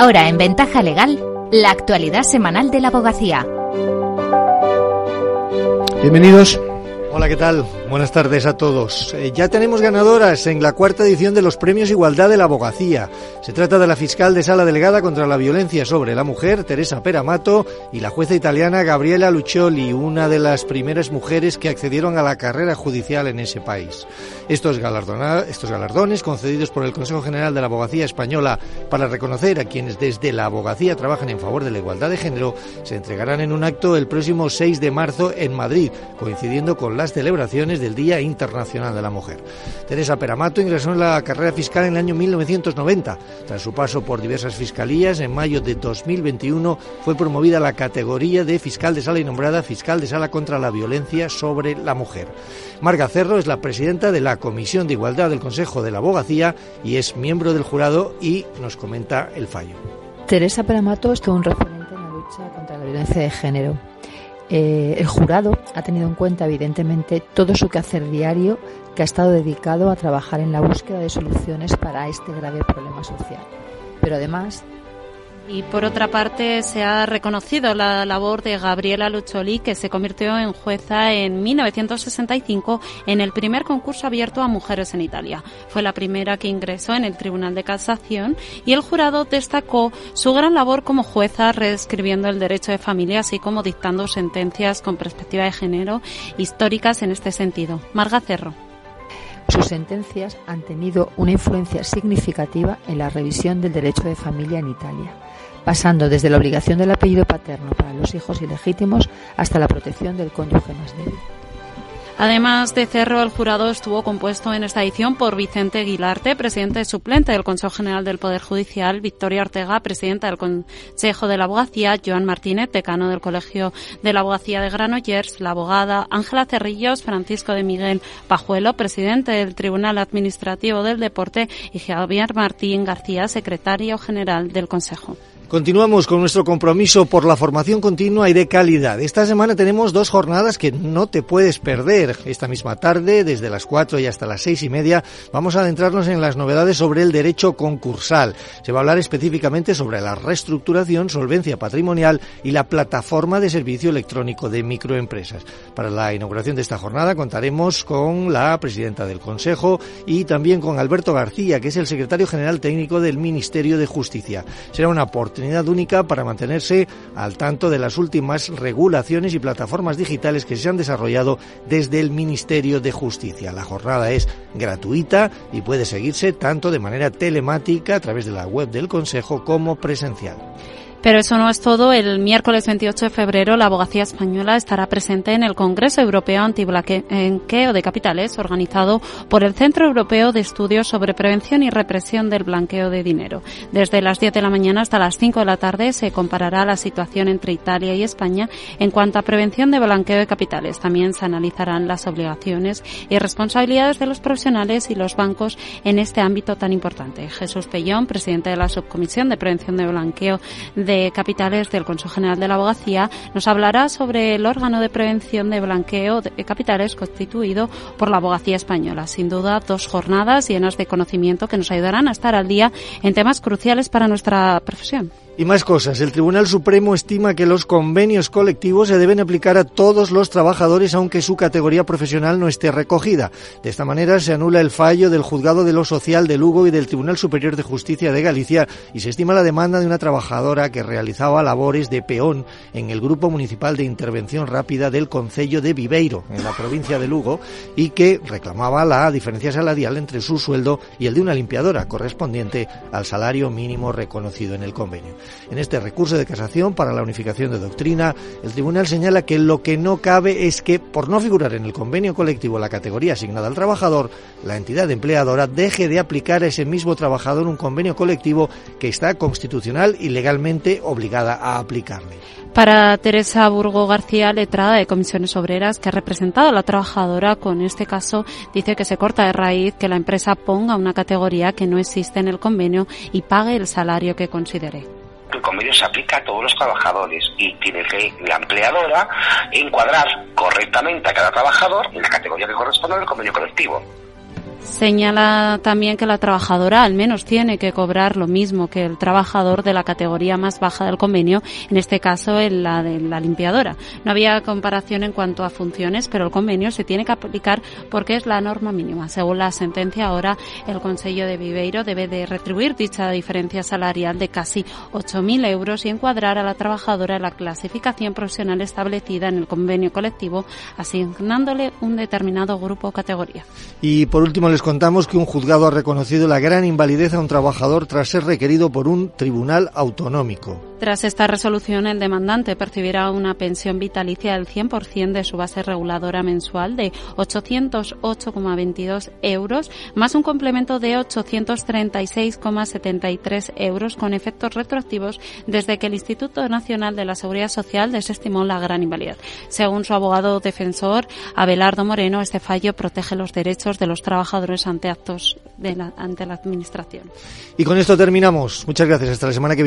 Ahora en Ventaja Legal, la actualidad semanal de la abogacía. Bienvenidos. Hola, ¿qué tal? Buenas tardes a todos. Eh, ya tenemos ganadoras en la cuarta edición de los Premios Igualdad de la Abogacía. Se trata de la fiscal de sala delegada contra la violencia sobre la mujer, Teresa Peramato, y la jueza italiana Gabriela Lucioli, una de las primeras mujeres que accedieron a la carrera judicial en ese país. Estos, estos galardones, concedidos por el Consejo General de la Abogacía Española para reconocer a quienes desde la abogacía trabajan en favor de la igualdad de género, se entregarán en un acto el próximo 6 de marzo en Madrid, coincidiendo con las celebraciones del Día Internacional de la Mujer. Teresa Peramato ingresó en la carrera fiscal en el año 1990. Tras su paso por diversas fiscalías, en mayo de 2021 fue promovida a la categoría de fiscal de sala y nombrada fiscal de sala contra la violencia sobre la mujer. Marga Cerro es la presidenta de la Comisión de Igualdad del Consejo de la Abogacía y es miembro del jurado y nos comenta el fallo. Teresa Peramato es todo un referente en la lucha contra la violencia de género eh, el jurado ha tenido en cuenta, evidentemente, todo su quehacer diario que ha estado dedicado a trabajar en la búsqueda de soluciones para este grave problema social. Pero además y por otra parte, se ha reconocido la labor de Gabriela Lucholi, que se convirtió en jueza en 1965 en el primer concurso abierto a mujeres en Italia. Fue la primera que ingresó en el Tribunal de Casación y el jurado destacó su gran labor como jueza reescribiendo el derecho de familia, así como dictando sentencias con perspectiva de género históricas en este sentido. Marga Cerro. Sus sentencias han tenido una influencia significativa en la revisión del derecho de familia en Italia pasando desde la obligación del apellido paterno para los hijos ilegítimos hasta la protección del cónyuge más débil. Además de Cerro, el jurado estuvo compuesto en esta edición por Vicente Aguilarte, presidente suplente del Consejo General del Poder Judicial, Victoria Ortega, presidenta del Consejo de la Abogacía, Joan Martínez, decano del Colegio de la Abogacía de Granollers, la abogada Ángela Cerrillos, Francisco de Miguel Pajuelo, presidente del Tribunal Administrativo del Deporte, y Javier Martín García, secretario general del Consejo. Continuamos con nuestro compromiso por la formación continua y de calidad. Esta semana tenemos dos jornadas que no te puedes perder. Esta misma tarde, desde las cuatro y hasta las seis y media, vamos a adentrarnos en las novedades sobre el derecho concursal. Se va a hablar específicamente sobre la reestructuración, solvencia patrimonial y la plataforma de servicio electrónico de microempresas. Para la inauguración de esta jornada contaremos con la presidenta del Consejo y también con Alberto García, que es el secretario general técnico del Ministerio de Justicia. Será una aporte única para mantenerse al tanto de las últimas regulaciones y plataformas digitales que se han desarrollado desde el Ministerio de Justicia. La jornada es gratuita y puede seguirse tanto de manera telemática a través de la web del Consejo como presencial. Pero eso no es todo. El miércoles 28 de febrero la abogacía española estará presente en el Congreso Europeo Antiblanqueo de Capitales organizado por el Centro Europeo de Estudios sobre Prevención y Represión del Blanqueo de Dinero. Desde las 10 de la mañana hasta las 5 de la tarde se comparará la situación entre Italia y España en cuanto a prevención de blanqueo de capitales. También se analizarán las obligaciones y responsabilidades de los profesionales y los bancos en este ámbito tan importante. Jesús Pellón, presidente de la Subcomisión de Prevención de Blanqueo Capitales del Consejo General de la Abogacía, nos hablará sobre el órgano de prevención de blanqueo de capitales constituido por la Abogacía Española. Sin duda, dos jornadas llenas de conocimiento que nos ayudarán a estar al día en temas cruciales para nuestra profesión. Y más cosas. El Tribunal Supremo estima que los convenios colectivos se deben aplicar a todos los trabajadores aunque su categoría profesional no esté recogida. De esta manera se anula el fallo del Juzgado de lo Social de Lugo y del Tribunal Superior de Justicia de Galicia y se estima la demanda de una trabajadora que realizaba labores de peón en el Grupo Municipal de Intervención Rápida del Concello de Viveiro, en la provincia de Lugo, y que reclamaba la diferencia salarial entre su sueldo y el de una limpiadora correspondiente al salario mínimo reconocido en el convenio. En este recurso de casación para la unificación de doctrina, el tribunal señala que lo que no cabe es que, por no figurar en el convenio colectivo la categoría asignada al trabajador, la entidad empleadora deje de aplicar a ese mismo trabajador un convenio colectivo que está constitucional y legalmente obligada a aplicarle. Para Teresa Burgo García, letrada de Comisiones Obreras, que ha representado a la trabajadora con este caso, dice que se corta de raíz que la empresa ponga una categoría que no existe en el convenio y pague el salario que considere convenio se aplica a todos los trabajadores y tiene que la empleadora encuadrar correctamente a cada trabajador en la categoría que corresponde al convenio colectivo. Señala también que la trabajadora al menos tiene que cobrar lo mismo que el trabajador de la categoría más baja del convenio, en este caso en la de la limpiadora. No había comparación en cuanto a funciones, pero el convenio se tiene que aplicar porque es la norma mínima. Según la sentencia, ahora el Consejo de Viveiro debe de retribuir dicha diferencia salarial de casi 8.000 euros y encuadrar a la trabajadora en la clasificación profesional establecida en el convenio colectivo, asignándole un determinado grupo o categoría. Y por último contamos que un juzgado ha reconocido la gran invalidez a un trabajador tras ser requerido por un tribunal autonómico. Tras esta resolución, el demandante percibirá una pensión vitalicia del 100% de su base reguladora mensual de 808,22 euros, más un complemento de 836,73 euros con efectos retroactivos desde que el Instituto Nacional de la Seguridad Social desestimó la gran invalidez. Según su abogado defensor, Abelardo Moreno, este fallo protege los derechos de los trabajadores ante actos de la, ante la Administración. Y con esto terminamos. Muchas gracias. Hasta la semana que viene.